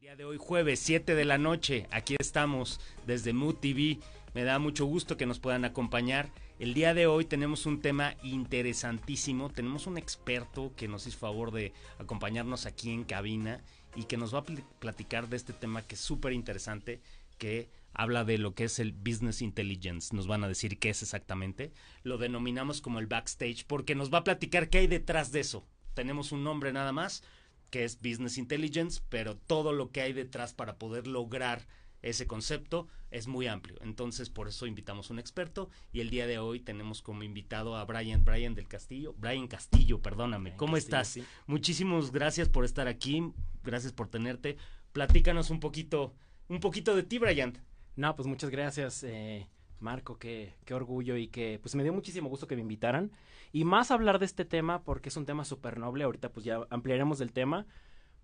Día de hoy, jueves 7 de la noche, aquí estamos desde Mood TV. Me da mucho gusto que nos puedan acompañar. El día de hoy tenemos un tema interesantísimo. Tenemos un experto que nos hizo favor de acompañarnos aquí en cabina y que nos va a platicar de este tema que es súper interesante, que habla de lo que es el business intelligence. Nos van a decir qué es exactamente. Lo denominamos como el backstage porque nos va a platicar qué hay detrás de eso. Tenemos un nombre nada más, que es business intelligence, pero todo lo que hay detrás para poder lograr ese concepto es muy amplio. Entonces, por eso invitamos a un experto y el día de hoy tenemos como invitado a Brian, Brian del Castillo, Brian Castillo, perdóname. ¿Cómo estás? Muchísimas gracias por estar aquí, gracias por tenerte. Platícanos un poquito, un poquito de ti, Brian. No, pues muchas gracias, eh, Marco, qué, qué orgullo y que pues me dio muchísimo gusto que me invitaran. Y más hablar de este tema porque es un tema súper noble, ahorita pues ya ampliaremos del tema,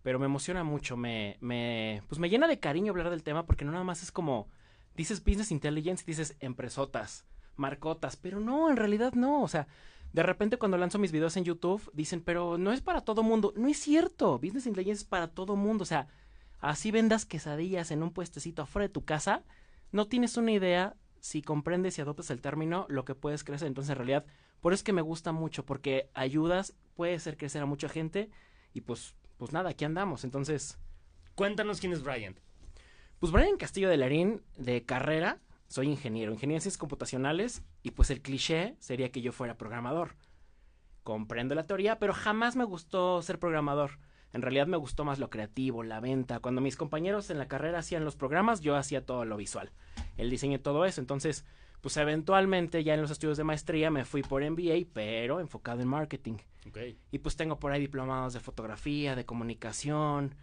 pero me emociona mucho, me, me, pues me llena de cariño hablar del tema porque no nada más es como, dices business intelligence dices empresotas, marcotas, pero no, en realidad no, o sea, de repente cuando lanzo mis videos en YouTube dicen, pero no es para todo mundo, no es cierto, business intelligence es para todo mundo, o sea, así vendas quesadillas en un puestecito afuera de tu casa, no tienes una idea si comprendes y adoptas el término lo que puedes crecer, entonces en realidad, por eso es que me gusta mucho, porque ayudas, puede hacer crecer a mucha gente y pues pues nada, aquí andamos. Entonces. Cuéntanos quién es Brian. Pues Brian Castillo de Larín, de carrera, soy ingeniero, ingeniero en ciencias computacionales, y pues el cliché sería que yo fuera programador. Comprendo la teoría, pero jamás me gustó ser programador. En realidad me gustó más lo creativo, la venta. Cuando mis compañeros en la carrera hacían los programas, yo hacía todo lo visual, el diseño y todo eso. Entonces, pues eventualmente ya en los estudios de maestría me fui por MBA, pero enfocado en marketing. Y pues tengo por ahí diplomados de fotografía, de comunicación,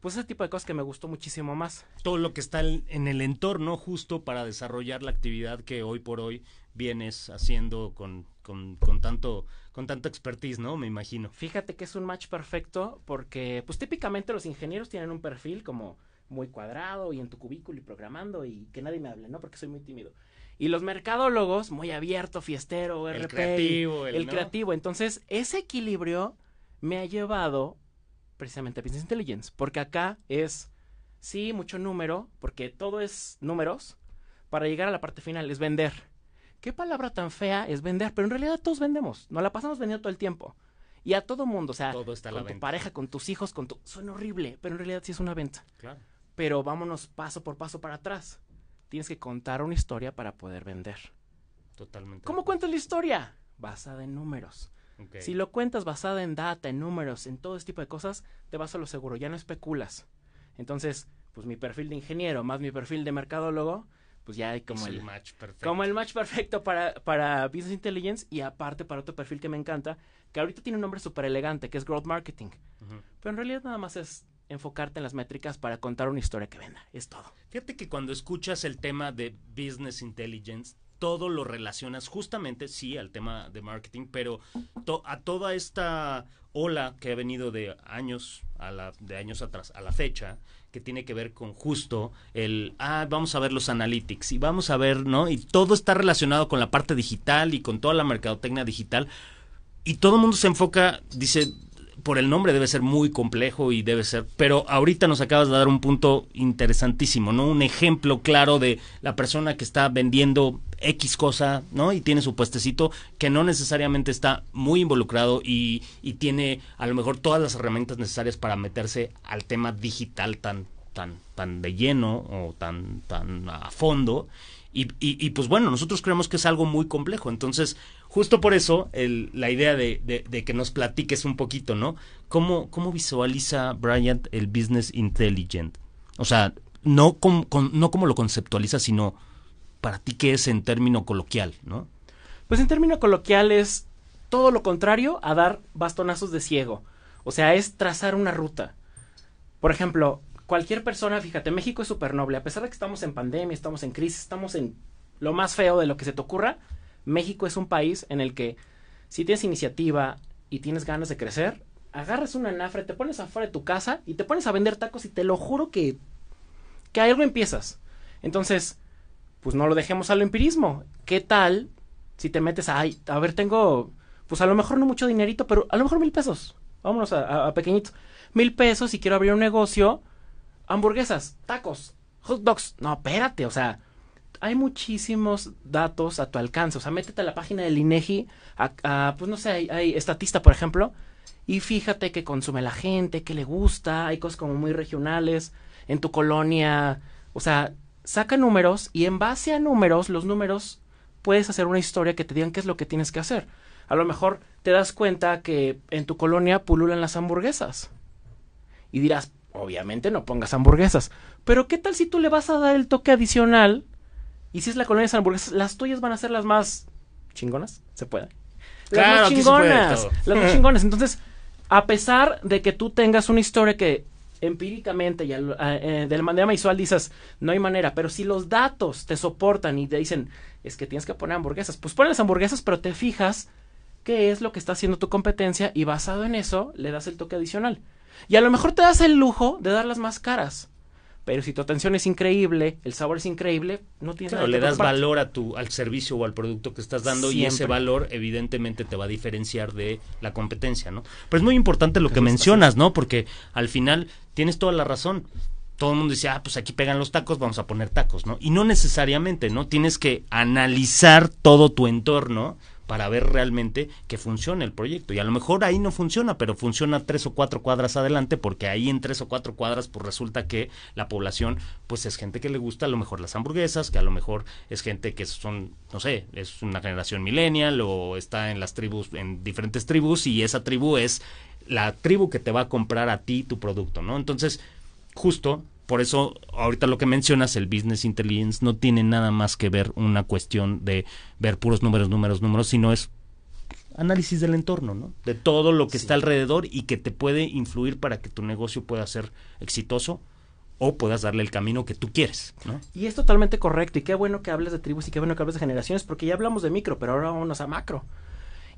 pues ese tipo de cosas que me gustó muchísimo más. Todo lo que está en el entorno justo para desarrollar la actividad que hoy por hoy vienes haciendo con, con, con tanto con tanta expertise, ¿no? Me imagino. Fíjate que es un match perfecto porque pues típicamente los ingenieros tienen un perfil como muy cuadrado y en tu cubículo y programando y que nadie me hable, ¿no? Porque soy muy tímido. Y los mercadólogos, muy abierto, fiestero, el creativo, el, creativo. Entonces, ese equilibrio me ha llevado precisamente a Business Intelligence, porque acá es, sí, mucho número, porque todo es números, para llegar a la parte final es vender. ¿Qué palabra tan fea es vender? Pero en realidad todos vendemos, nos la pasamos vendiendo todo el tiempo. Y a todo mundo, o sea, todo está con tu pareja, con tus hijos, con tu... Suena horrible, pero en realidad sí es una venta. Claro. Pero vámonos paso por paso para atrás tienes que contar una historia para poder vender. Totalmente. ¿Cómo cuentas la historia? Basada en números. Si lo cuentas basada en data, en números, en todo este tipo de cosas, te vas a lo seguro, ya no especulas. Entonces, pues mi perfil de ingeniero más mi perfil de mercadólogo, pues ya hay como el, match perfecto. Como el match perfecto para, para Business Intelligence y aparte para otro perfil que me encanta, que ahorita tiene un nombre súper elegante, que es Growth Marketing. Pero en realidad nada más es enfocarte en las métricas para contar una historia que venda. Es todo. Fíjate que cuando escuchas el tema de business intelligence, todo lo relacionas justamente, sí, al tema de marketing, pero a toda esta ola que ha venido de años a la, de años atrás a la fecha, que tiene que ver con justo el, ah, vamos a ver los analytics y vamos a ver, ¿no? Y todo está relacionado con la parte digital y con toda la mercadotecnia digital. Y todo el mundo se enfoca, dice, por el nombre debe ser muy complejo y debe ser, pero ahorita nos acabas de dar un punto interesantísimo, ¿no? Un ejemplo claro de la persona que está vendiendo X cosa, ¿no? Y tiene su puestecito que no necesariamente está muy involucrado y, y tiene a lo mejor todas las herramientas necesarias para meterse al tema digital tan, tan, tan de lleno o tan, tan a fondo. Y, y, pues bueno, nosotros creemos que es algo muy complejo. Entonces, justo por eso la idea de, de, que nos platiques un poquito, ¿no? ¿Cómo, cómo visualiza Bryant el business intelligent? O sea, no, no como lo conceptualiza, sino para ti qué es en término coloquial, ¿no? Pues en término coloquial es todo lo contrario a dar bastonazos de ciego. O sea, es trazar una ruta. Por ejemplo, cualquier persona, fíjate, México es súper noble. A pesar de que estamos en pandemia, estamos en crisis, estamos en lo más feo de lo que se te ocurra, México es un país en el que si tienes iniciativa y tienes ganas de crecer, agarras una nafre, te pones afuera de tu casa y te pones a vender tacos y te lo juro que, que algo empiezas. Entonces, pues no lo dejemos al empirismo. ¿Qué tal si te metes a, a ver, tengo, pues a lo mejor no mucho dinerito, pero a lo mejor mil pesos. Vámonos a, a, pequeñitos. Mil pesos y quiero abrir un negocio hamburguesas, tacos, hot dogs. No, espérate, o sea, hay muchísimos datos a tu alcance. O sea, métete a la página del INEGI, pues no sé, hay, hay, estatista, por ejemplo, y fíjate qué consume la gente, qué le gusta, hay cosas como muy regionales, en tu colonia, o sea, saca números y en base a números, los números, puedes hacer una historia que te digan qué es lo que tienes que hacer. A lo mejor te das cuenta que en tu colonia pululan las hamburguesas. Y dirás, obviamente no pongas hamburguesas. Pero ¿qué tal si tú le vas a dar el toque adicional? Y si es la colonia de hamburguesas, las tuyas van a ser las más chingonas. ¿Se puede? Las Claro, más chingonas. las más chingonas. Entonces, a pesar de que tú tengas una historia que empíricamente y al- eh, de la manera visual dices, no hay manera, pero si los datos te soportan y te dicen, es que tienes que poner hamburguesas, pues pones las hamburguesas, pero te fijas qué es lo que está haciendo tu competencia y basado en eso le das el toque adicional. Y a lo mejor te das el lujo de darlas más caras. Pero si tu atención es increíble, el sabor es increíble, no tienes Claro, nada le das valor a tu, al servicio o al producto que estás dando y ese valor evidentemente te va a diferenciar de la competencia, ¿no? Pero es muy importante lo que mencionas, ¿no? Porque al final tienes toda la razón. Todo el mundo dice, ah, pues aquí pegan los tacos, vamos a poner tacos, ¿no? Y no necesariamente, ¿no? Tienes que analizar todo tu entorno para ver realmente que funcione el proyecto. Y a lo mejor ahí no funciona, pero funciona tres o cuatro cuadras adelante, porque ahí en tres o cuatro cuadras, pues resulta que la población, pues es gente que le gusta a lo mejor las hamburguesas, que a lo mejor es gente que son, no sé, es una generación millennial o está en las tribus, en diferentes tribus, y esa tribu es la tribu que te va a comprar a ti tu producto, ¿no? Entonces, justo por eso ahorita lo que mencionas, el business intelligence, no tiene nada más que ver una cuestión de ver puros números, números, números, sino es análisis del entorno, ¿no? De todo lo que está alrededor y que te puede influir para que tu negocio pueda ser exitoso o puedas darle el camino que tú quieres, ¿no? Y es totalmente correcto. Y qué bueno que hables de tribus y qué bueno que hables de generaciones, porque ya hablamos de micro, pero ahora vámonos a macro.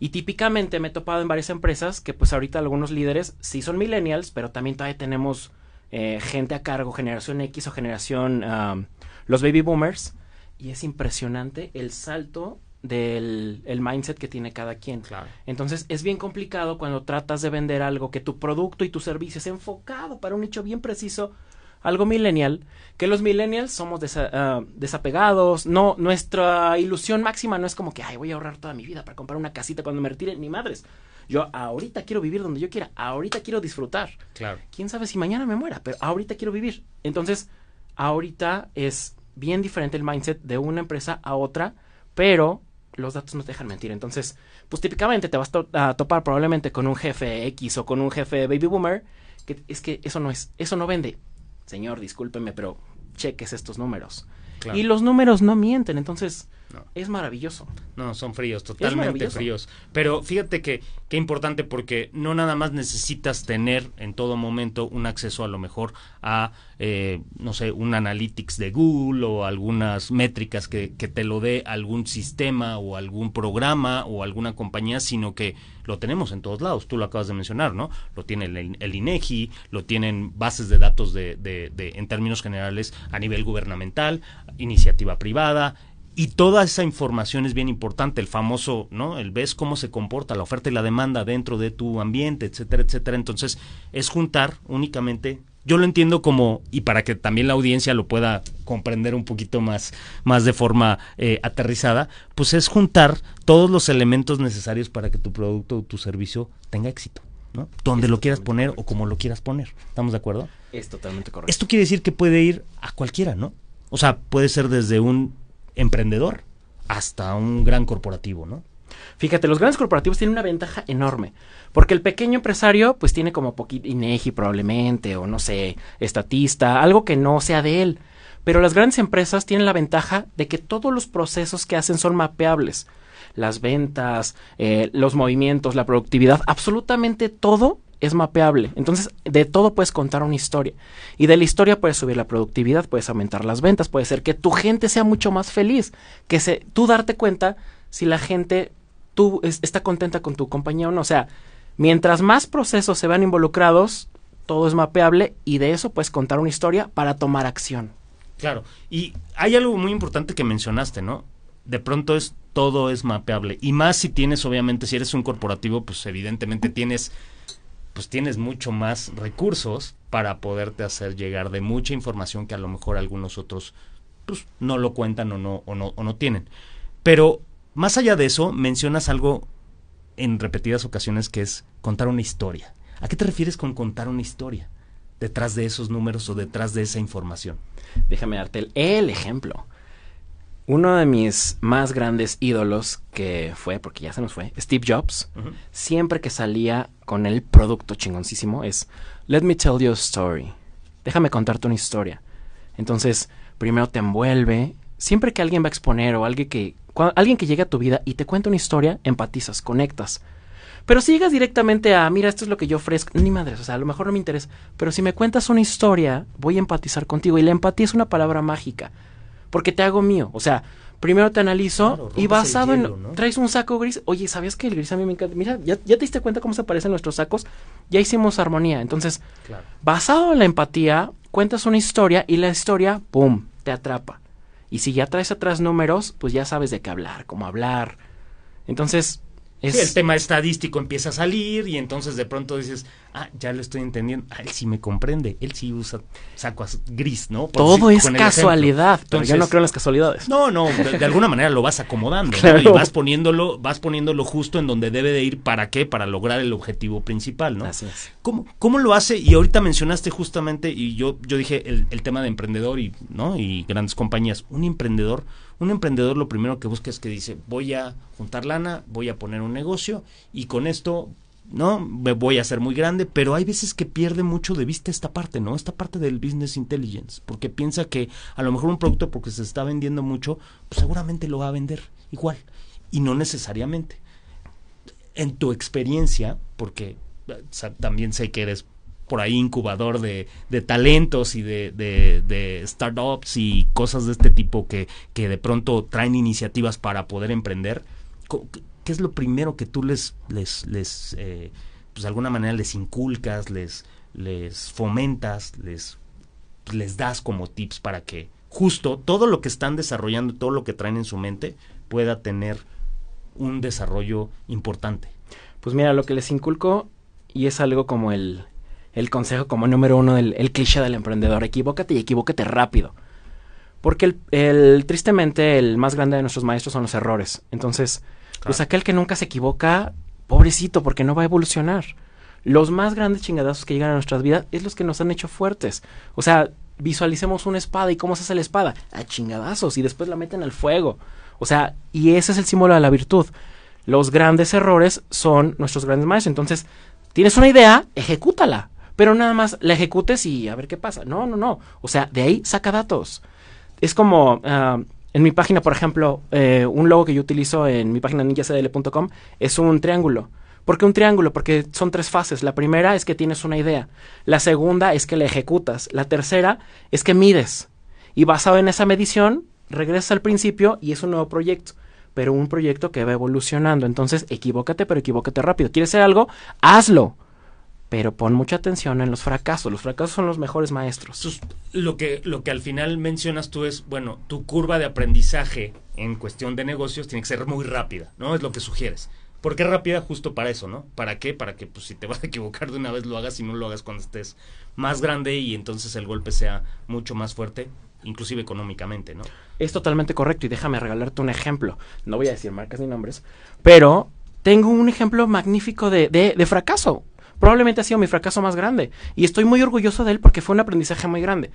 Y típicamente me he topado en varias empresas que pues ahorita algunos líderes sí son millennials, pero también todavía tenemos eh, gente a cargo, generación X o generación um, los baby boomers. Y es impresionante el salto del el mindset que tiene cada quien. Claro. Entonces es bien complicado cuando tratas de vender algo que tu producto y tu servicio es enfocado para un nicho bien preciso, algo millennial, que los millennials somos desa- ah, desapegados, no, nuestra ilusión máxima no es como que, ay, voy a ahorrar toda mi vida para comprar una casita cuando me retire, ni madres. Yo ahorita quiero vivir donde yo quiera, ahorita quiero disfrutar. Claro. Quién sabe si mañana me muera, pero ahorita quiero vivir. Entonces, ahorita es bien diferente el mindset de una empresa a otra, pero los datos no te dejan mentir. Entonces, pues típicamente te vas to- a topar probablemente con un jefe X o con un jefe baby boomer, que es que eso no es, eso no vende. Señor, discúlpeme, pero cheques estos números. Claro. Y los números no mienten, entonces No. es maravilloso. No, son fríos, totalmente fríos. Pero fíjate que qué importante porque no nada más necesitas tener en todo momento un acceso a lo mejor a, eh, no sé, un analytics de Google o algunas métricas que, que te lo dé algún sistema o algún programa o alguna compañía, sino que lo tenemos en todos lados. Tú lo acabas de mencionar, ¿no? Lo tiene el, el INEGI, lo tienen bases de datos de, de, de, en términos generales a nivel gubernamental, iniciativa privada, y toda esa información es bien importante, el famoso, ¿no? El ves cómo se comporta la oferta y la demanda dentro de tu ambiente, etcétera, etcétera. Entonces, es juntar únicamente, yo lo entiendo como, y para que también la audiencia lo pueda comprender un poquito más, más de forma eh, aterrizada, pues es juntar todos los elementos necesarios para que tu producto o tu servicio tenga éxito, ¿no? Donde Es lo quieras poner o como lo quieras poner. ¿Estamos de acuerdo? Es totalmente correcto. Esto quiere decir que puede ir a cualquiera, ¿no? O sea, puede ser desde un emprendedor hasta un gran corporativo, ¿no? Fíjate, los grandes corporativos tienen una ventaja enorme, porque el pequeño empresario pues tiene como poquito INEGI probablemente, o no sé, estatista, algo que no sea de él. Pero las grandes empresas tienen la ventaja de que todos los procesos que hacen son mapeables. Las ventas, eh, los movimientos, la productividad, absolutamente todo es mapeable. Entonces, de todo puedes contar una historia. Y de la historia puedes subir la productividad, puedes aumentar las ventas, puede ser que tu gente sea mucho más feliz, que se, tú darte cuenta si la gente tú es- está contenta con tu compañía o no. O sea, mientras más procesos se vean involucrados, todo es mapeable y de eso puedes contar una historia para tomar acción. Claro. Y hay algo muy importante que mencionaste, ¿no? De pronto es todo es mapeable. Y más si tienes, obviamente, si eres un corporativo, pues evidentemente tienes pues tienes mucho más recursos para poderte hacer llegar de mucha información que a lo mejor algunos otros pues no lo cuentan o no, o no, o no tienen. Pero más allá de eso, mencionas algo en repetidas ocasiones que es contar una historia. ¿A qué te refieres con contar una historia? Detrás de esos números o detrás de esa información. Déjame darte el, el ejemplo. Uno de mis más grandes ídolos, que fue, porque ya se nos fue, Steve Jobs, siempre que salía con el producto chingoncísimo es, let me tell you a story. Déjame contarte una historia. Entonces, primero te envuelve. Siempre que alguien va a exponer o alguien que, alguien que llega a tu vida y te cuenta una historia, empatizas, conectas. Pero si llegas directamente a, mira, esto es lo que yo ofrezco, ni madres, o sea, a lo mejor no me interesa. Pero si me cuentas una historia, voy a empatizar contigo. Y la empatía es una palabra mágica. Porque te hago mío. O sea, primero te analizo Claro, y basado hielo, en... ¿no? Traes un saco gris. Oye, ¿sabías que el gris a mí me encanta? Mira, ¿ya, ya te diste cuenta cómo se parecen nuestros sacos? Ya hicimos armonía. Entonces, Claro. basado en la empatía, cuentas una historia y la historia, ¡pum!, te atrapa. Y si ya traes atrás números, pues ya sabes de qué hablar, cómo hablar. Entonces, es... Sí, el tema estadístico empieza a salir y entonces de pronto dices, ah, ya lo estoy entendiendo. Ah, él sí me comprende. Él sí usa saco az- gris, ¿no? Por Todo decir- es casualidad, pero yo no Entonces, creo en las casualidades. No, no, de, de alguna manera lo vas acomodando y vas poniéndolo, vas poniéndolo justo en donde debe de ir. ¿Para qué? Para lograr el objetivo principal, ¿no? Así es. ¿Cómo, cómo lo hace? Y ahorita mencionaste justamente, y yo, yo dije el, el tema de emprendedor y, ¿no? y grandes compañías. Un emprendedor, un emprendedor lo primero que busca es que dice, voy a juntar lana, voy a poner un negocio y con esto, ¿no? Me voy a hacer muy grande, pero hay veces que pierde mucho de vista esta parte, ¿no? Esta parte del business intelligence, porque piensa que a lo mejor un producto porque se está vendiendo mucho, pues seguramente lo va a vender igual, y no necesariamente en tu experiencia, porque eh, también sé que eres por ahí incubador de, de talentos y de, de, startups y cosas de este tipo que, que de pronto traen iniciativas para poder emprender, ¿qué es lo primero que tú les, les, les eh, pues de alguna manera les inculcas, les, les fomentas, les, les das como tips para que justo todo lo que están desarrollando, todo lo que traen en su mente pueda tener un desarrollo importante? Pues mira, lo que les inculco, y es algo como el, el consejo como número uno del el cliché del emprendedor, equivócate y equivócate rápido. Porque el, el- tristemente el más grande de nuestros maestros son los errores. Entonces, pues aquel que nunca se equivoca, pobrecito, porque no va a evolucionar. Los más grandes chingadazos que llegan a nuestras vidas es los que nos han hecho fuertes. O sea, visualicemos una espada y cómo se hace la espada, a chingadazos y después la meten al fuego. O sea, y ese es el símbolo de la virtud. Los grandes errores son nuestros grandes maestros. Entonces, tienes una idea, ejecútala. Pero nada más la ejecutes y a ver qué pasa. No, no, no. O sea, de ahí saca datos. Es como ah, en mi página, por ejemplo, eh, un logo que yo utilizo en mi página ninjacdl.com es un triángulo. ¿Por qué un triángulo? Porque son tres fases. La primera es que tienes una idea. La segunda es que la ejecutas. La tercera es que mides. Y basado en esa medición, regresas al principio y es un nuevo proyecto. Pero un proyecto que va evolucionando. Entonces, equivócate, pero equivócate rápido. ¿Quieres hacer algo? Hazlo. Pero pon mucha atención en los fracasos. Los fracasos son los mejores maestros. Lo que, lo que al final mencionas tú es, bueno, tu curva de aprendizaje en cuestión de negocios tiene que ser muy rápida, ¿no? Es lo que sugieres. ¿Por qué rápida? Justo para eso, ¿no? ¿Para qué? Para que, pues, si te vas a equivocar de una vez, lo hagas y no lo hagas cuando estés más grande y entonces el golpe sea mucho más fuerte, inclusive económicamente, ¿no? Es totalmente correcto y déjame regalarte un ejemplo. No voy a decir marcas ni nombres, pero tengo un ejemplo magnífico de, de, de fracaso. Probablemente ha sido mi fracaso más grande y estoy muy orgulloso de él porque fue un aprendizaje muy grande.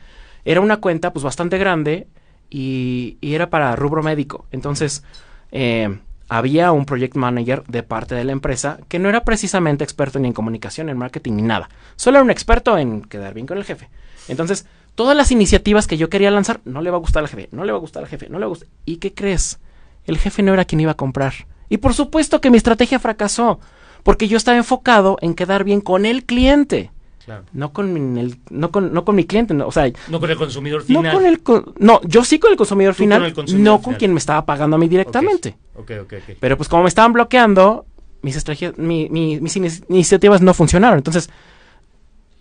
Era una cuenta pues bastante grande y, era para rubro médico. Entonces, eh, había un project manager de parte de la empresa que no era precisamente experto ni en comunicación, en marketing ni nada. Solo era un experto en quedar bien con el jefe. Entonces, todas las iniciativas que yo quería lanzar, no le va a gustar al jefe, no le va a gustar al jefe, no le va a. ¿Y qué crees? El jefe no era quien iba a comprar. Y por supuesto que mi estrategia fracasó, porque yo estaba enfocado en quedar bien con el cliente, Claro. no con mi, el- no con, no con mi cliente, no, o sea, No con el consumidor no final. con el, no, yo sí con el consumidor Tú final, con el consumidor no con quien me estaba pagando a mí directamente. Ok, ok, ok. Pero pues como me estaban bloqueando, mis estrategias, mi- mi- mis ini- iniciativas no funcionaron. Entonces,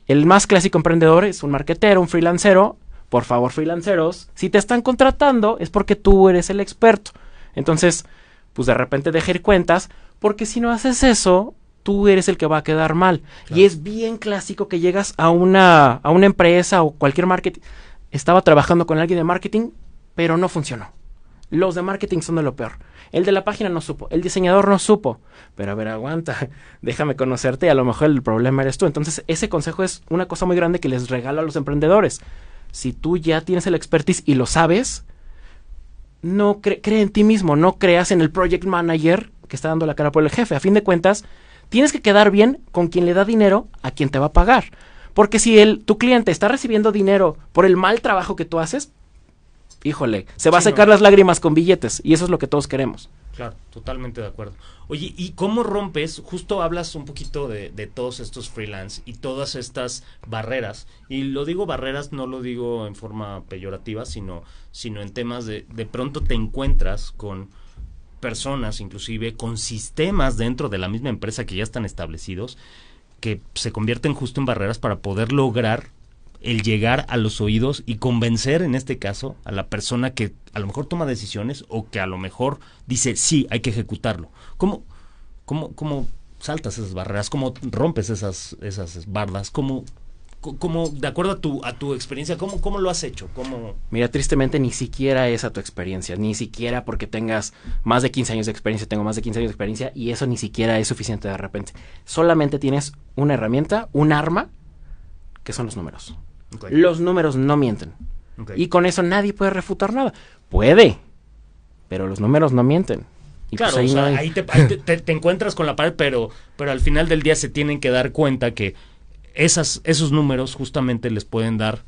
el más clásico emprendedor es un marquetero, un freelancero. Por favor, freelanceros, si te están contratando es porque tú eres el experto. Entonces, pues de repente deja ir cuentas, porque si no haces eso, tú eres el que va a quedar mal. Y es bien clásico que llegas a una, a una empresa o cualquier marketing. Estaba trabajando con alguien de marketing, pero no funcionó. Los de marketing son de lo peor. El de la página no supo, el diseñador no supo. Pero a ver, aguanta, déjame conocerte y a lo mejor el problema eres tú. Entonces, ese consejo es una cosa muy grande que les regalo a los emprendedores. Si tú ya tienes el expertise y lo sabes, no cree en ti mismo, no creas en el project manager que está dando la cara por el jefe. A fin de cuentas, tienes que quedar bien con quien le da dinero a quien te va a pagar. Porque si el, tu cliente está recibiendo dinero por el mal trabajo que tú haces, híjole, se va a secar las lágrimas con billetes y eso es lo que todos queremos. Claro, totalmente de acuerdo. Oye, ¿y cómo rompes? Justo hablas un poquito de, de, todos estos freelance y todas estas barreras. Y lo digo barreras, no lo digo en forma peyorativa, sino, sino en temas de de pronto te encuentras con personas, inclusive con sistemas dentro de la misma empresa que ya están establecidos, que se convierten justo en barreras para poder lograr el llegar a los oídos y convencer en este caso a la persona que a lo mejor toma decisiones o que a lo mejor dice sí, hay que ejecutarlo. ¿Cómo, cómo, cómo saltas esas barreras? ¿Cómo rompes esas, esas bardas? ¿Cómo, cómo, de acuerdo a tu, a tu experiencia, ¿cómo, cómo lo has hecho? ¿Cómo... Mira, tristemente ni siquiera es a tu experiencia, ni siquiera porque tengas más de 15 años de experiencia, tengo más de 15 años de experiencia y eso ni siquiera es suficiente de repente. Solamente tienes una herramienta, un arma, que son los números. Los números no mienten. Y con eso nadie puede refutar nada. Puede, pero los números no mienten. Y pues claro, ahí, te, te, encuentras con la pared, pero, pero al final del día se tienen que dar cuenta que esas, esos números justamente les pueden dar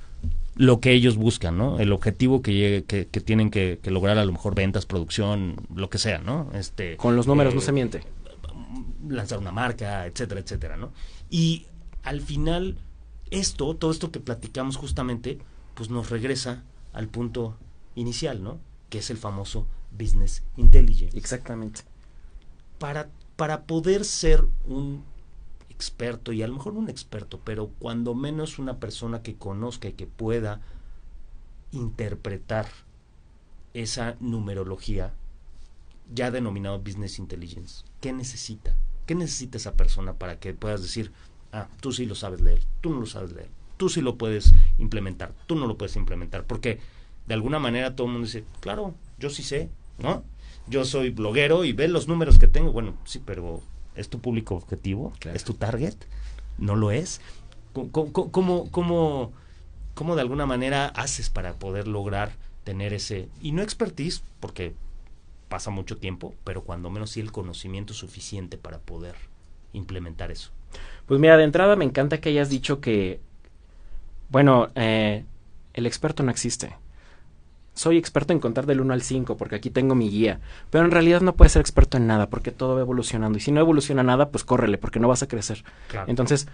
lo que ellos buscan, ¿no? El objetivo que, que, que tienen que, lograr, a lo mejor ventas, producción, lo que sea, ¿no? Este, Con los números no eh, se miente. Lanzar una marca, etcétera, etcétera, ¿no? Y al final esto, todo esto que platicamos justamente, pues nos regresa al punto inicial, ¿no? Que es el famoso business intelligence. Exactamente. Para, para poder ser un experto, y a lo mejor un experto, pero cuando menos una persona que conozca y que pueda interpretar esa numerología ya denominado business intelligence, ¿qué necesita? ¿Qué necesita esa persona para que puedas decir, Ah, tú sí lo sabes leer, tú no lo sabes leer, tú sí lo puedes implementar, tú no lo puedes implementar, porque de alguna manera todo el mundo dice, claro, yo sí sé, ¿no? Yo soy bloguero y ve los números que tengo, bueno, sí, pero ¿es tu público objetivo? ¿Es tu target? ¿No lo es? ¿Cómo, cómo, cómo, cómo de alguna manera haces para poder lograr tener ese, y no expertise, porque pasa mucho tiempo, pero cuando menos sí el conocimiento suficiente para poder implementar eso? Pues mira, de entrada me encanta que hayas dicho que, bueno, eh, el experto no existe. Soy experto en contar del 1 al 5 porque aquí tengo mi guía, pero en realidad no puedes ser experto en nada porque todo va evolucionando y si no evoluciona nada, pues córrele porque no vas a crecer. Entonces,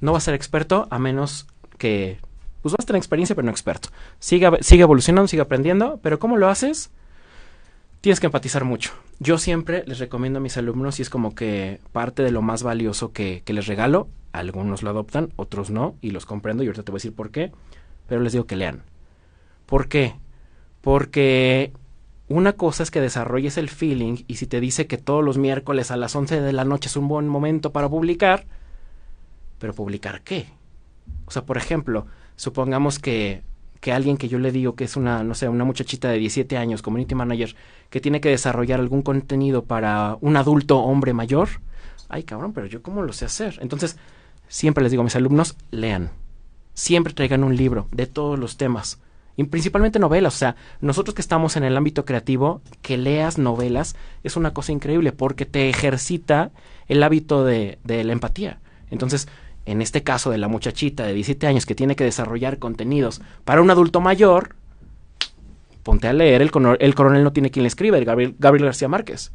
no vas a ser experto a menos que pues vas a tener experiencia pero no experto. Sigue, sigue evolucionando, sigue aprendiendo, pero ¿cómo lo haces? tienes que empatizar mucho. Yo siempre les recomiendo a mis alumnos y es como que parte de lo más valioso que, les regalo, algunos lo adoptan, otros no, y los comprendo y ahorita te voy a decir por qué, pero les digo que lean. ¿Por qué? Porque una cosa es que desarrolles el feeling y si te dice que todos los miércoles a las 11 de la noche es un buen momento para publicar, pero publicar qué? O sea, por ejemplo, supongamos que que alguien que yo le digo que es una, no sé, una muchachita de 17 años, community manager, que tiene que desarrollar algún contenido para un adulto hombre mayor, ay cabrón, pero yo cómo lo sé hacer. Entonces, siempre les digo a mis alumnos, lean. Siempre traigan un libro de todos los temas. Y principalmente novelas. O sea, nosotros que estamos en el ámbito creativo, que leas novelas es una cosa increíble porque te ejercita el hábito de, de la empatía. Entonces, en este caso de la muchachita de 17 años que tiene que desarrollar contenidos para un adulto mayor, ponte a leer, el, el coronel no tiene quien le escriba, el Gabriel, García Márquez.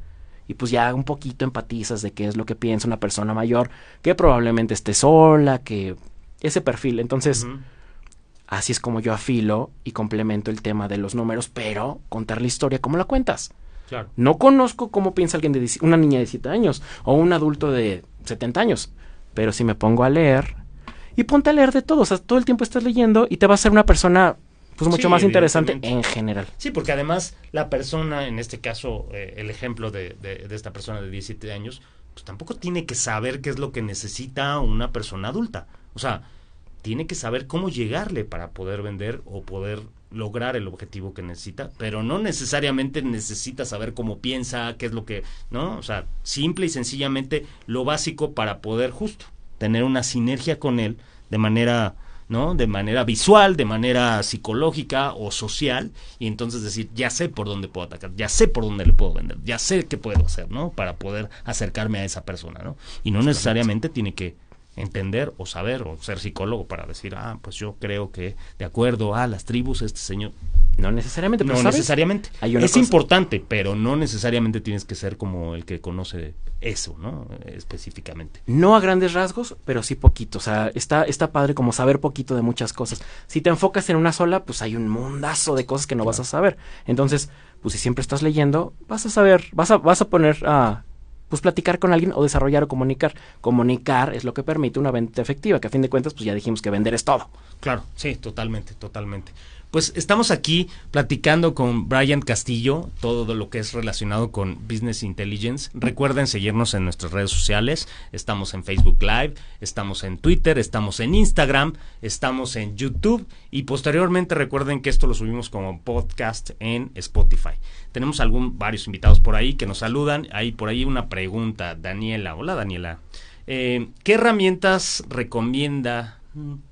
Y pues ya un poquito empatizas de qué es lo que piensa una persona mayor, que probablemente esté sola, que ese perfil. Entonces, así es como yo afilo y complemento el tema de los números, pero contar la historia, ¿cómo la cuentas? Claro. No conozco cómo piensa alguien de una niña de 17 años o un adulto de 70 años. Pero si me pongo a leer, y ponte a leer de todo, o sea, todo el tiempo estás leyendo y te va a ser una persona pues mucho más interesante en general. Sí, porque además la persona, en este caso, eh, el ejemplo de, de, esta persona de 17 años, pues tampoco tiene que saber qué es lo que necesita una persona adulta. O sea, tiene que saber cómo llegarle para poder vender o poder lograr el objetivo que necesita, pero no necesariamente necesita saber cómo piensa, qué es lo que, ¿no? O sea, simple y sencillamente lo básico para poder justo tener una sinergia con él de manera ¿no? De manera visual, de manera psicológica o social, y entonces decir, ya sé por dónde puedo atacar, ya sé por dónde le puedo vender, ya sé qué puedo hacer, ¿no? Para poder acercarme a esa persona, ¿no? Y no necesariamente tiene que entender o saber o ser psicólogo para decir, ah, pues yo creo que de acuerdo a las tribus, este señor no necesariamente, pero no necesariamente. es importante, pero no necesariamente tienes que ser como el que conoce eso, ¿no? Específicamente. No a grandes rasgos, pero sí poquito. O sea, está, está padre como saber poquito de muchas cosas. Si te enfocas en una sola, pues hay un mundazo de cosas que no vas a saber. Entonces, pues si siempre estás leyendo, vas a saber, vas a, vas a poner a pues platicar con alguien o desarrollar o comunicar. Comunicar es lo que permite una venta efectiva, que a fin de cuentas, pues ya dijimos que vender es todo. Claro, sí, totalmente, totalmente. Pues estamos aquí platicando con Brian Castillo, todo lo que es relacionado con Business Intelligence. Recuerden seguirnos en nuestras redes sociales. Estamos en Facebook Live, estamos en Twitter, estamos en Instagram, estamos en YouTube y posteriormente recuerden que esto lo subimos como podcast en Spotify. Tenemos algún varios invitados por ahí que nos saludan. Hay por ahí una pregunta, Daniela. Hola Daniela. Eh, ¿Qué herramientas recomienda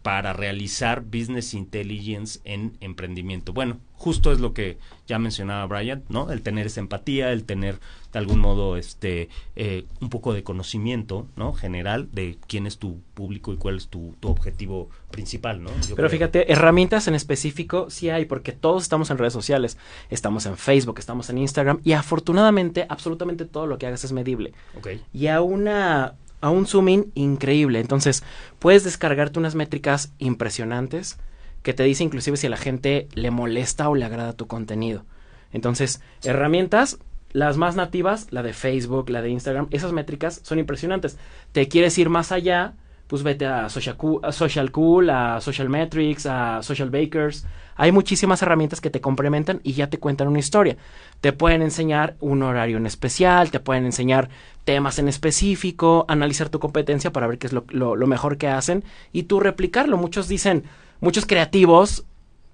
para realizar business intelligence en emprendimiento. Bueno, justo es lo que ya mencionaba Brian, ¿no? El tener esa empatía, el tener de algún modo este eh, un poco de conocimiento, ¿no? General de quién es tu público y cuál es tu, objetivo principal, ¿no? Pero fíjate, herramientas en específico sí hay, porque todos estamos en redes sociales, estamos en Facebook, estamos en Instagram y afortunadamente absolutamente todo lo que hagas es medible. Okay. Y a una a un zoom in increíble. Entonces, puedes descargarte unas métricas impresionantes que te dice inclusive si a la gente le molesta o le agrada tu contenido. Entonces, herramientas, las más nativas, la de Facebook, la de Instagram, esas métricas son impresionantes. Te quieres ir más allá, pues vete a Social Cool, a Social, Metrics, a Social Bakers. Hay muchísimas herramientas que te complementan y ya te cuentan una historia. Te pueden enseñar un horario en especial, te pueden enseñar temas en específico, analizar tu competencia para ver qué es lo, lo, mejor que hacen y tú replicarlo. Muchos dicen, muchos creativos,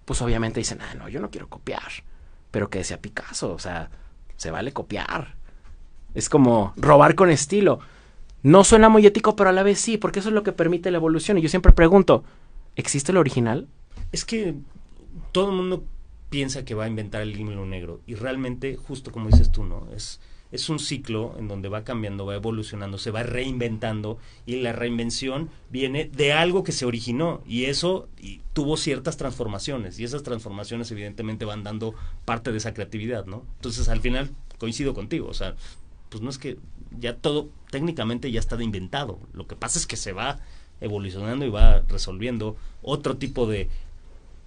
pues obviamente dicen, ah, no, yo no quiero copiar, pero que sea Picasso, o sea, se vale copiar. Es como robar con estilo. No suena muy ético, pero a la vez sí, porque eso es lo que permite la evolución. Y yo siempre pregunto, ¿existe el original? Es que todo el mundo piensa que va a inventar el himno negro y realmente, justo como dices tú, ¿no? Es es un ciclo en donde va cambiando, va evolucionando, se va reinventando y la reinvención viene de algo que se originó y eso tuvo ciertas transformaciones y esas transformaciones evidentemente van dando parte de esa creatividad, ¿no? Entonces al final coincido contigo, o sea, pues no es que ya todo técnicamente ya está inventado, lo que pasa es que se va evolucionando y va resolviendo otro tipo de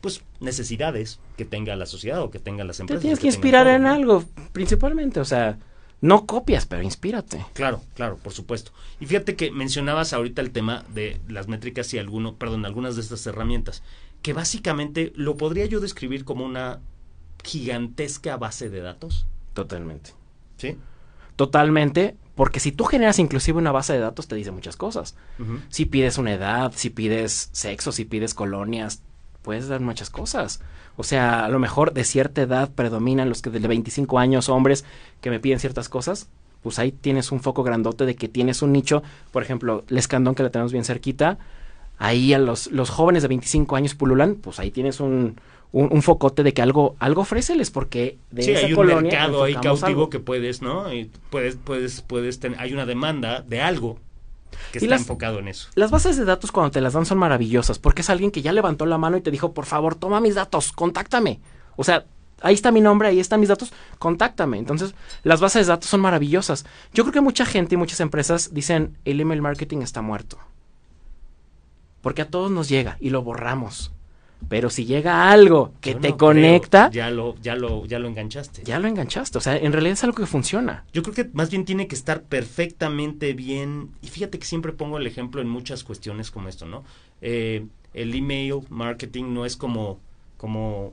pues necesidades que tenga la sociedad o que tenga las empresas. Te tienes que, inspirar en algo, principalmente, o sea, no copias, pero inspírate. Claro, claro, por supuesto. Y fíjate que mencionabas ahorita el tema de las métricas y alguno, perdón, algunas de estas herramientas, que básicamente lo podría yo describir como una gigantesca base de datos. Totalmente. ¿Sí? Totalmente, porque si tú generas inclusive una base de datos te dice muchas cosas. Si pides una edad, si pides sexo, si pides colonias, puedes dar muchas cosas. O sea, a lo mejor de cierta edad predominan los que de 25 años, hombres, que me piden ciertas cosas. Pues ahí tienes un foco grandote de que tienes un nicho. Por ejemplo, el escandón que le tenemos bien cerquita. Ahí a los, los jóvenes de 25 años pululan, pues ahí tienes un, un, focote de que algo algo ofréceles porque de sí, hay un mercado ahí cautivo que puedes no y puedes puedes puedes tener hay una demanda de algo que está enfocado en eso. Las bases de datos cuando te las dan son maravillosas, porque es alguien que ya levantó la mano y te dijo, por favor, toma mis datos, contáctame. O sea, ahí está mi nombre, ahí están mis datos, contáctame. Entonces, las bases de datos son maravillosas. Yo creo que mucha gente y muchas empresas dicen, el email marketing está muerto. Porque a todos nos llega y lo borramos. Pero si llega algo que te conecta, ya lo, ya lo, ya lo enganchaste. Ya lo enganchaste. O sea, en realidad es algo que funciona. Yo creo que más bien tiene que estar perfectamente bien. Y fíjate que siempre pongo el ejemplo en muchas cuestiones como esto, ¿no? Eh, el email marketing no es como, como,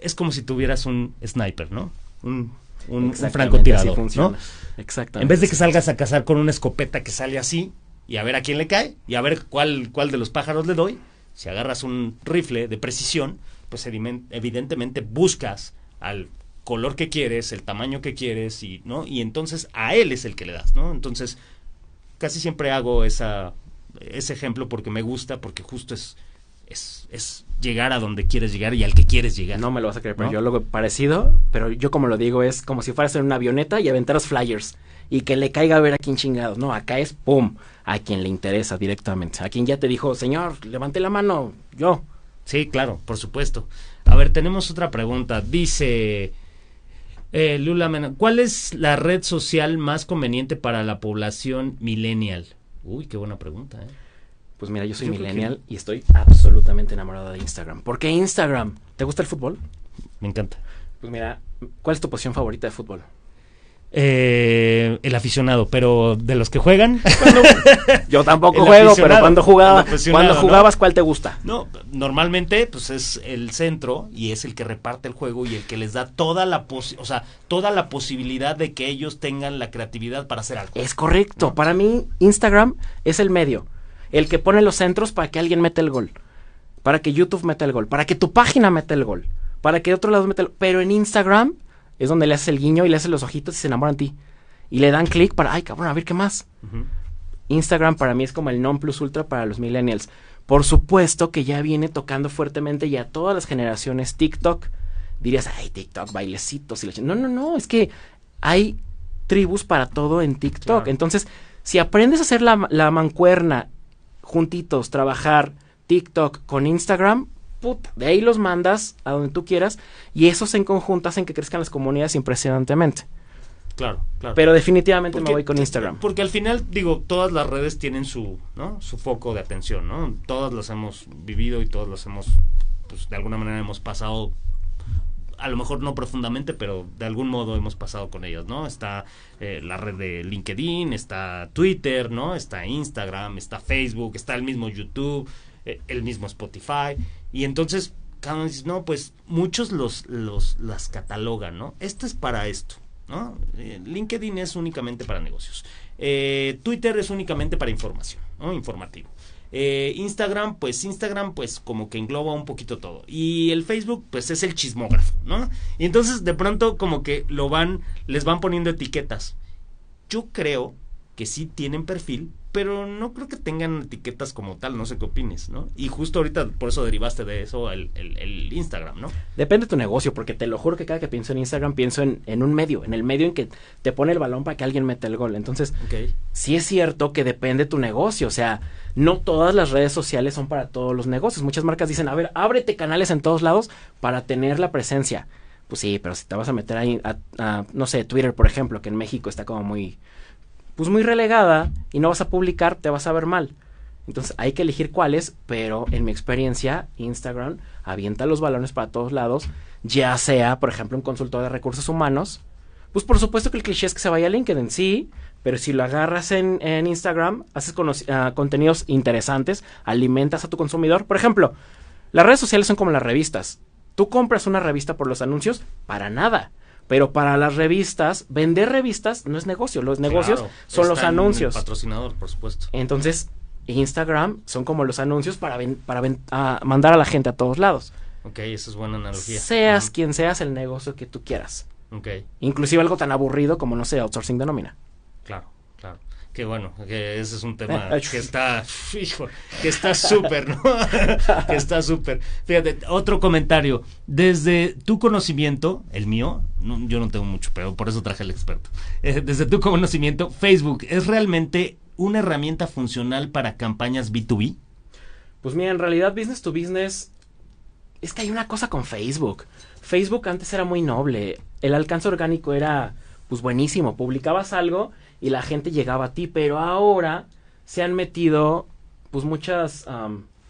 es como si tuvieras un sniper, ¿no? Un un, un francotirador. ¿no? Exactamente. En vez de que salgas a cazar con una escopeta que sale así y a ver a quién le cae y a ver cuál, cuál de los pájaros le doy, si agarras un rifle de precisión, pues evidentemente buscas al color que quieres, el tamaño que quieres y no y entonces a él es el que le das, ¿no? Entonces casi siempre hago esa ese ejemplo porque me gusta porque justo es es, es llegar a donde quieres llegar y al que quieres llegar. No me lo vas a creer, pero ¿No? yo lo parecido, pero yo como lo digo es como si fueras en una avioneta y aventaras flyers y que le caiga a ver a quién chingados. No, acá es pum, a quien le interesa directamente. A quien ya te dijo, señor, levante la mano, yo. Sí, claro, por supuesto. A ver, tenemos otra pregunta. Dice eh, Lula Mena, ¿cuál es la red social más conveniente para la población millennial? Uy, qué buena pregunta, ¿eh? Pues mira, yo soy Yo que- millennial y estoy absolutamente enamorado de Instagram. ¿Por qué Instagram? ¿Te gusta el fútbol? Me encanta. Pues mira, ¿cuál es tu posición favorita de fútbol? Eh, el aficionado, pero de los que juegan, Yo tampoco juego, pero cuando jugaba, cuando ¿no? jugabas, ¿cuál te gusta? no, normalmente pues es el centro y es el que reparte el juego y el que les da toda la posi- o sea, toda la posibilidad de que ellos tengan la creatividad para hacer algo. Es correcto. Para mí, Instagram es el medio. El que pone los centros para que alguien meta el gol. Para que YouTube meta el gol. Para que tu página meta el gol. Para que otro lado meta el Pero en Instagram es donde le haces el guiño y le haces los ojitos y se enamoran de ti. Y le dan clic para, ay cabrón, a ver qué más. Instagram para mí es como el non plus ultra para los millennials. Por supuesto que ya viene tocando fuertemente ya todas las generaciones TikTok. Dirías, ay, TikTok, bailecitos y la ch-". No, no, no, es que hay tribus para todo en TikTok. Claro. Entonces, si aprendes a hacer la, la mancuerna juntitos, trabajar TikTok con Instagram, puta, de ahí los mandas a donde tú quieras y esos en conjunto hacen que crezcan las comunidades impresionantemente. Claro, claro. Pero definitivamente me voy con Instagram. Porque al final, digo, todas las redes tienen su, ¿no? Su foco de atención, ¿no? Todas las hemos vivido y todas las hemos, pues, de alguna manera hemos pasado, a lo mejor no profundamente, pero de algún modo hemos pasado con ellas, ¿no? Está eh, la red de LinkedIn, está Twitter, ¿no? Está Instagram, está Facebook, está el mismo YouTube, eh, el mismo Spotify. Y entonces, cada uno dice, no, pues muchos los, los, las catalogan, ¿no? Esto es para esto, ¿no? Eh, LinkedIn es únicamente para negocios. Twitter es únicamente para información, ¿no? Informativo. Eh, Instagram, pues Instagram, pues como que engloba un poquito todo. Y el Facebook, pues es el chismógrafo, ¿no? Y entonces de pronto como que lo van, les van poniendo etiquetas. Yo creo que sí tienen perfil, pero no creo que tengan etiquetas como tal, no sé qué opines, ¿no? Y justo ahorita por eso derivaste de eso el, el- el Instagram, ¿no? Depende de tu negocio, porque te lo juro que cada que pienso en Instagram pienso en, en un medio, en el medio en que te pone el balón para que alguien meta el gol. Entonces, Ok. sí es cierto que depende de tu negocio, o sea, no todas las redes sociales son para todos los negocios. Muchas marcas dicen, a ver, ábrete canales en todos lados para tener la presencia. Pues sí, pero si te vas a meter ahí, a, a, no sé, Twitter, por ejemplo, que en México está como muy, pues muy relegada y no vas a publicar, te vas a ver mal. Entonces hay que elegir cuáles, pero en mi experiencia, Instagram avienta los balones para todos lados, ya sea, por ejemplo, un consultor de recursos humanos. Pues por supuesto que el cliché es que se vaya a LinkedIn, sí, pero si lo agarras en, en Instagram, haces ah, contenidos interesantes, alimentas a tu consumidor. Por ejemplo, las redes sociales son como las revistas. Tú compras una revista por los anuncios, para nada. Pero para las revistas, vender revistas no es negocio. Los negocios Claro, son los el anuncios. patrocinador, por supuesto. Entonces, Instagram son como los anuncios para, ven- para ven- a mandar a la gente a todos lados. Ok, esa es buena analogía. Seas quien seas el negocio que tú quieras. Ok, Inclusive algo tan aburrido como, no sé, outsourcing de nómina. claro, claro. Que bueno, que ese es un tema que está, hijo, que está súper, ¿no? que está súper. Fíjate, otro comentario. Desde tu conocimiento, el mío, no, yo no tengo mucho, pero por eso traje al experto. Eh, desde tu conocimiento, Facebook es realmente una herramienta funcional para campañas B2B. Pues mira, en realidad business to business es que hay una cosa con Facebook. Facebook antes era muy noble. El alcance orgánico era pues buenísimo. Publicabas algo y la gente llegaba a ti, pero ahora se han metido pues muchas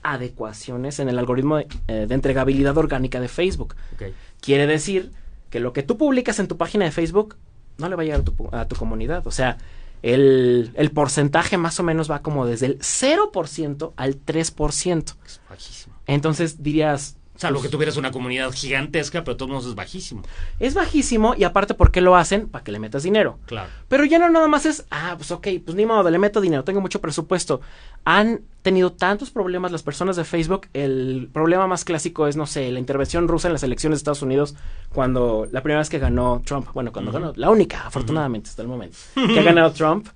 adecuaciones en el algoritmo de, eh, de entregabilidad orgánica de Facebook. Ok, Quiere decir que lo que tú publicas en tu página de Facebook no le va a llegar a tu, a tu comunidad. O sea, el, el porcentaje más o menos va como desde el 0% al 3%. es bajísimo. Entonces dirías, Salvo que tuvieras una comunidad gigantesca, pero todos es bajísimo. Es bajísimo y aparte, ¿por qué lo hacen? Para que le metas dinero. Claro. Pero ya no nada más es, ah, pues ok, pues ni modo, le meto dinero, tengo mucho presupuesto. Han tenido tantos problemas las personas de Facebook. El problema más clásico es, no sé, la intervención rusa en las elecciones de Estados Unidos cuando la primera vez que ganó Trump, bueno, cuando ganó, la única, afortunadamente, hasta el momento, que ha ganado Trump.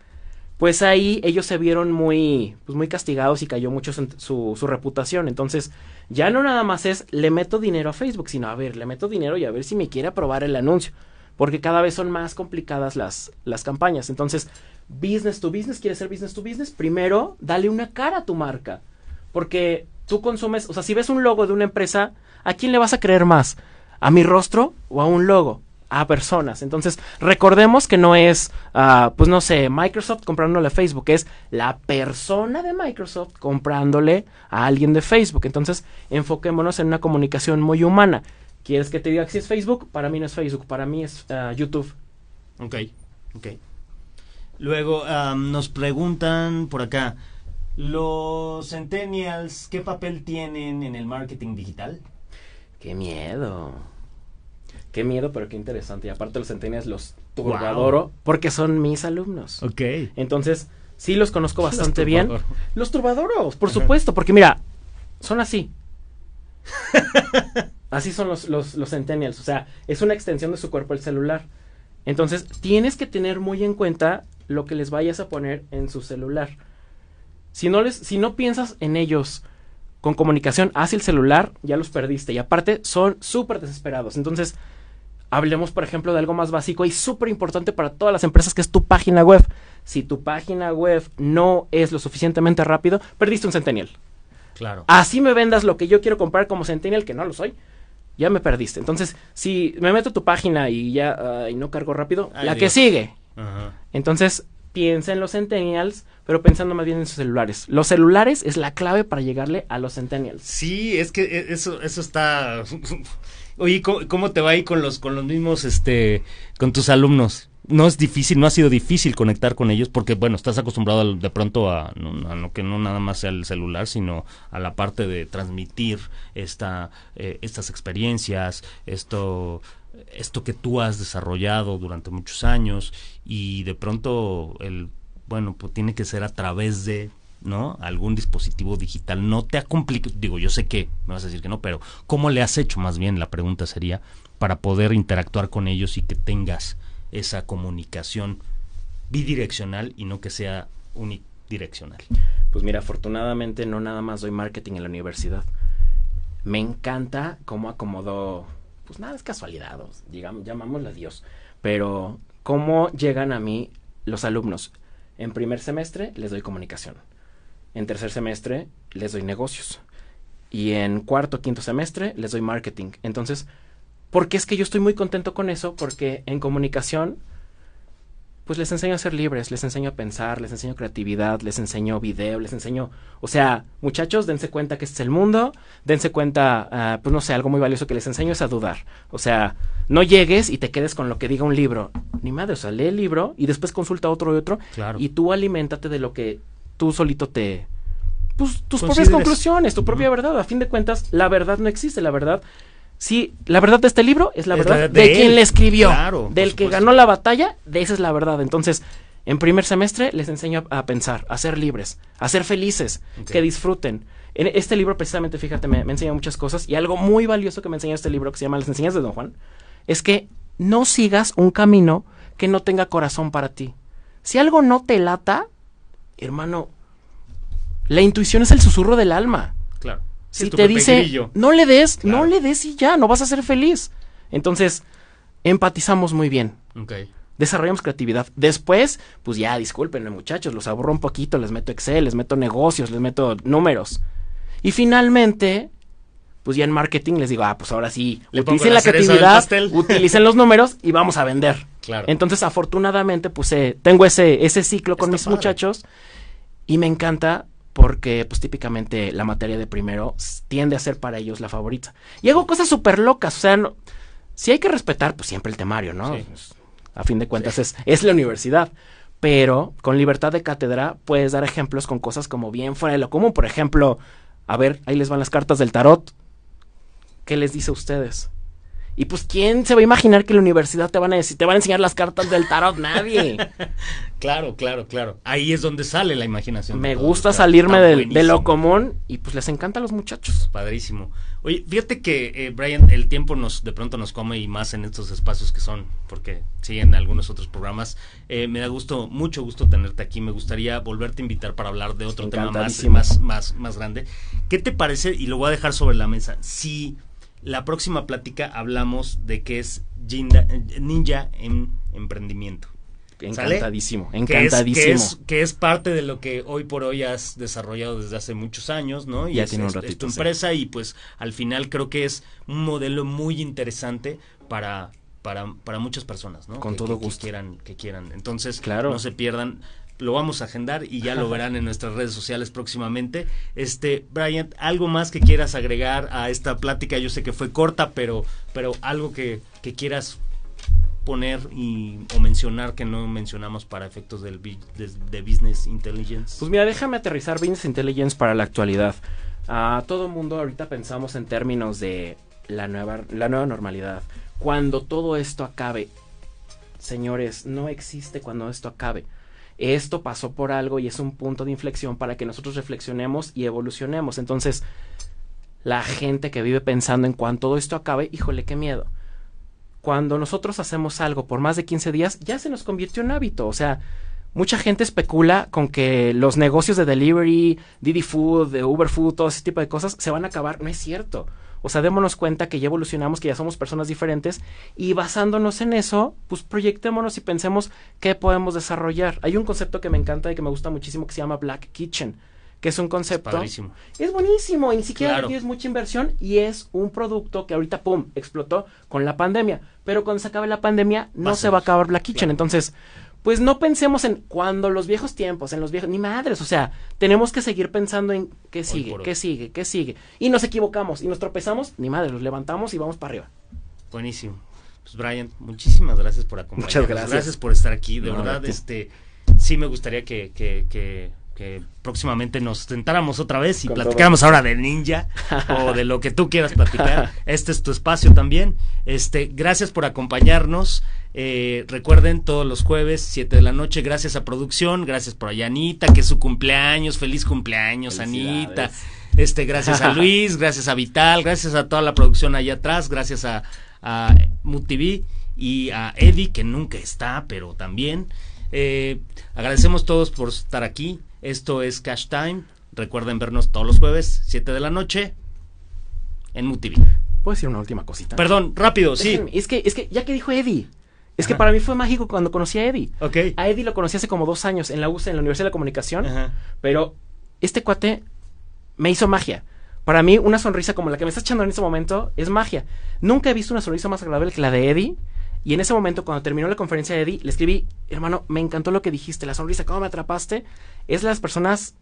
Pues ahí ellos se vieron muy, pues muy castigados y cayó mucho su, su, su reputación. Entonces, ya no nada más es le meto dinero a Facebook, sino a ver, le meto dinero y a ver si me quiere aprobar el anuncio. Porque cada vez son más complicadas las, las campañas. Entonces, business to business, quieres ser business to business, primero dale una cara a tu marca. Porque tú consumes, o sea, si ves un logo de una empresa, ¿a quién le vas a creer más? ¿A mi rostro o a un logo? A personas. Entonces, recordemos que no es, uh, pues no sé, Microsoft comprándole a Facebook, es la persona de Microsoft comprándole a alguien de Facebook. Entonces, enfoquémonos en una comunicación muy humana. ¿Quieres que te diga si es Facebook? Para mí no es Facebook, para mí es uh, YouTube. Ok, ok. Luego um, nos preguntan por acá, ¿los centennials qué papel tienen en el marketing digital? ¡Qué miedo! Qué miedo, pero qué interesante. Y aparte los centennials los turbadoro wow. porque son mis alumnos. Ok. Entonces, sí los conozco bastante los bien. Los turbadoros, por Ajá. supuesto, porque mira, son así. así son los, los, los centennials. O sea, es una extensión de su cuerpo el celular. Entonces, tienes que tener muy en cuenta lo que les vayas a poner en su celular. Si no les, si no piensas en ellos con comunicación hacia el celular, ya los perdiste. Y aparte, son súper desesperados. Entonces, hablemos, por ejemplo, de algo más básico y súper importante para todas las empresas, que es tu página web. Si tu página web no es lo suficientemente rápido, perdiste un centennial. Claro. Así me vendas lo que yo quiero comprar como centennial, que no lo soy, ya me perdiste. Entonces, si me meto a tu página y ya uh, y no cargo rápido, Ay, la Dios. que sigue. Ajá. Entonces, piensa en los centennials, pero pensando más bien en sus celulares. Los celulares es la clave para llegarle a los centennials. Sí, es que eso, eso está... Oye, ¿cómo, ¿cómo, te va ahí con los, con los mismos, este, con tus alumnos? No es difícil, no ha sido difícil conectar con ellos porque, bueno, estás acostumbrado de pronto a, a no, que no nada más sea el celular, sino a la parte de transmitir esta, eh, estas experiencias, esto, esto que tú has desarrollado durante muchos años y de pronto el, bueno, pues tiene que ser a través de ¿no? Algún dispositivo digital. No te ha complicado, digo, yo sé que me vas a decir que no, pero ¿cómo le has hecho más bien? La pregunta sería para poder interactuar con ellos y que tengas esa comunicación bidireccional y no que sea unidireccional. Pues mira, afortunadamente no nada más doy marketing en la universidad. Me encanta cómo acomodó, pues nada, es casualidad, digamos, llamámosla Dios, pero cómo llegan a mí los alumnos. En primer semestre les doy comunicación en tercer semestre les doy negocios. Y en cuarto, quinto semestre les doy marketing. Entonces, ¿por qué es que yo estoy muy contento con eso? Porque en comunicación, pues les enseño a ser libres, les enseño a pensar, les enseño creatividad, les enseño video, les enseño, o sea, muchachos, dense cuenta que este es el mundo, dense cuenta, uh, pues no sé, algo muy valioso que les enseño es a dudar. O sea, no llegues y te quedes con lo que diga un libro. Ni madre, o sea, lee el libro y después consulta otro y otro. Claro. Y tú aliméntate de lo que tú solito te... Pues tus propias conclusiones, tu propia verdad. A fin de cuentas, la verdad no existe, la verdad... Sí, la verdad de este libro es la verdad de, de, de quien le escribió, claro, del que ganó la batalla, de esa es la verdad. Entonces, en primer semestre les enseño a, a pensar, a ser libres, a ser felices, okay. que disfruten. En este libro, precisamente, fíjate, me, me enseña muchas cosas y algo muy valioso que me enseña este libro, que se llama Las enseñanzas de Don Juan, es que no sigas un camino que no tenga corazón para ti. Si algo no te lata, hermano, la intuición es el susurro del alma. Claro. Si te dice, no le des, claro. no le des y ya, no vas a ser feliz. Entonces, empatizamos muy bien. Okay. Desarrollamos creatividad. Después, pues ya, discúlpenme muchachos, los aburro un poquito, les meto Excel, les meto negocios, les meto números. Y finalmente, pues ya en marketing les digo, ah, pues ahora sí, Le utilicen la creatividad, utilicen los números y vamos a vender. Claro. Entonces, afortunadamente, pues eh, tengo ese, ese ciclo con Está mis padre. muchachos y me encanta porque pues típicamente la materia de primero tiende a ser para ellos la favorita. Y hago cosas súper locas, o sea, no, si hay que respetar pues siempre el temario, ¿no? Sí. A fin de cuentas sí. es, es la universidad. Pero con libertad de cátedra puedes dar ejemplos con cosas como bien fuera de lo común. Por ejemplo, a ver, ahí les van las cartas del tarot. ¿qué les dice a ustedes? Y pues, ¿quién se va a imaginar que en la universidad te van a decir, te van a enseñar las cartas del tarot? Nadie. claro, claro, claro. Ahí es donde sale la imaginación. Me gusta salirme de lo común y pues les encanta a los muchachos. Padrísimo. Oye, fíjate que, eh, Brian, el tiempo nos de pronto nos come y más en estos espacios que son, porque siguen algunos otros programas. Eh, me da gusto, mucho gusto tenerte aquí. Me gustaría volverte a invitar para hablar de otro tema más, más, más, más grande. ¿Qué te parece? Y lo voy a dejar sobre la mesa. Si la próxima plática hablamos de qué es ninja en emprendimiento. Encantadísimo, encantadísimo. Que es, que, es, parte de lo que hoy por hoy has desarrollado desde hace muchos años, ¿no? Y ya es, tiene un ratito, tu empresa y pues al final creo que es un modelo muy interesante para para, para muchas personas, ¿no? Con todo gusto. Que quieran, que quieran. Entonces, claro. no se pierdan lo vamos a agendar y ya lo verán en nuestras redes sociales próximamente. Este, Brian, algo más que quieras agregar a esta plática, yo sé que fue corta, pero, pero algo que, que quieras poner y, o mencionar que no mencionamos para efectos del, de, Business Intelligence? Pues mira, déjame aterrizar Business Intelligence para la actualidad. A todo el mundo ahorita pensamos en términos de la nueva, la nueva normalidad. Cuando todo esto acabe, señores, no existe cuando esto acabe. Esto pasó por algo y es un punto de inflexión para que nosotros reflexionemos y evolucionemos. Entonces, la gente que vive pensando en cuando todo esto acabe, híjole, qué miedo cuando nosotros hacemos algo por más de 15 días, ya se nos convirtió en hábito. O sea, mucha gente especula con que los negocios de delivery, Didi Food, de Uber Food, todo ese tipo de cosas se van a acabar. No es cierto. O sea, démonos cuenta que ya evolucionamos, que ya somos personas diferentes y basándonos en eso, pues proyectémonos y pensemos qué podemos desarrollar. Hay un concepto que me encanta y que me gusta muchísimo que se llama Black Kitchen que es un concepto. Es, es buenísimo, y ni siquiera tienes mucha inversión y es un producto que ahorita, ¡pum!, explotó con la pandemia. Pero cuando se acabe la pandemia, no se va a acabar Black Kitchen. Entonces, pues no pensemos en cuando los viejos tiempos, en los viejos, ni madres, o sea, tenemos que seguir pensando en qué sigue, qué sigue, qué sigue. Y nos equivocamos y nos tropezamos, ni madre, los levantamos y vamos para arriba. Buenísimo. Pues Brian, muchísimas gracias por acompañarnos. Muchas gracias. Gracias por estar aquí. De verdad, este sí me gustaría que, que, que que próximamente nos sentáramos otra vez y platicáramos ahora de ninja o de lo que tú quieras platicar. Este es tu espacio también. Este, gracias por acompañarnos. Eh, recuerden todos los jueves, 7 de la noche, gracias a producción, gracias por Anita, que es su cumpleaños, feliz cumpleaños, Anita. Este, gracias a Luis, gracias a Vital, gracias a toda la producción allá atrás, gracias a, a MUTV y a Eddie, que nunca está, pero también. Eh, agradecemos todos por estar aquí. Esto es Cash Time. Recuerden vernos todos los jueves, 7 de la noche, en MUTV. ¿Puedo decir una última cosita? Perdón, rápido, sí. Es que, es que, ya que dijo Eddie, es que para mí fue mágico cuando conocí a Eddie. Ok. A Eddie lo conocí hace como dos años en la UCE, en la Universidad de la Comunicación. Pero este cuate me hizo magia. Para mí, una sonrisa como la que me está echando en este momento es magia. Nunca he visto una sonrisa más agradable que la de Eddie. Y en ese momento, cuando terminó la conferencia de Eddie, le escribí, hermano, me encantó lo que dijiste, la sonrisa, cómo me atrapaste. Es las personas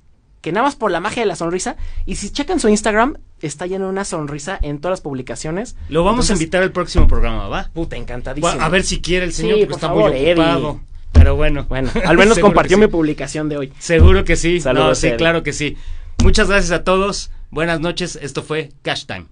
que nada más por la magia de la sonrisa, y si checan su Instagram, está lleno de una sonrisa en todas las publicaciones. Lo vamos a invitar al próximo programa, ¿va? Puta, encantadísimo. a ver si quiere el señor, sí, por está favor, muy ocupado. Pero bueno. Bueno, al menos compartió mi publicación de hoy. Seguro que sí. Saludos, no, sí, claro que sí. Muchas gracias a todos. Buenas noches. Esto fue Cash Time.